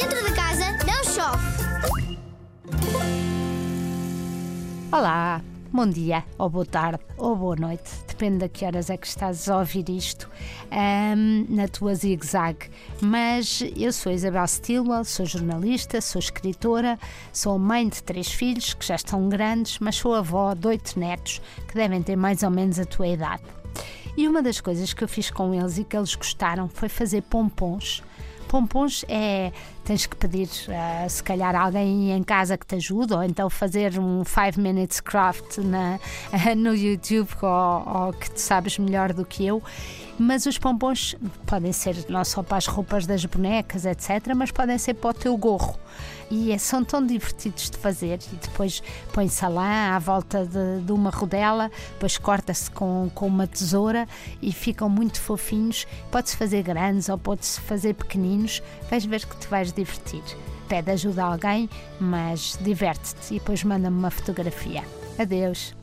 Dentro de casa não chove. Olá, bom dia, ou boa tarde, ou boa noite, depende de que horas é que estás a ouvir isto ahm, na tua zig-zag. Mas eu sou Isabel Stilwell, sou jornalista, sou escritora, sou mãe de três filhos que já estão grandes, mas sou avó de oito netos que devem ter mais ou menos a tua idade. E uma das coisas que eu fiz com eles e que eles gostaram foi fazer pompons. Pompons é. tens que pedir, ah, se calhar, alguém em casa que te ajude, ou então fazer um 5 minutes craft na, no YouTube, ou, ou que tu sabes melhor do que eu. Mas os pompons podem ser não só para as roupas das bonecas, etc., mas podem ser para o teu gorro. E é- são tão divertidos de fazer. E depois põe-se a lã à volta de, de uma rodela, depois corta-se com, com uma tesoura e ficam muito fofinhos. Pode-se fazer grandes ou pode-se fazer pequeninos. Vais ver que te vais divertir. Pede ajuda a alguém, mas diverte-te e depois manda-me uma fotografia. Adeus!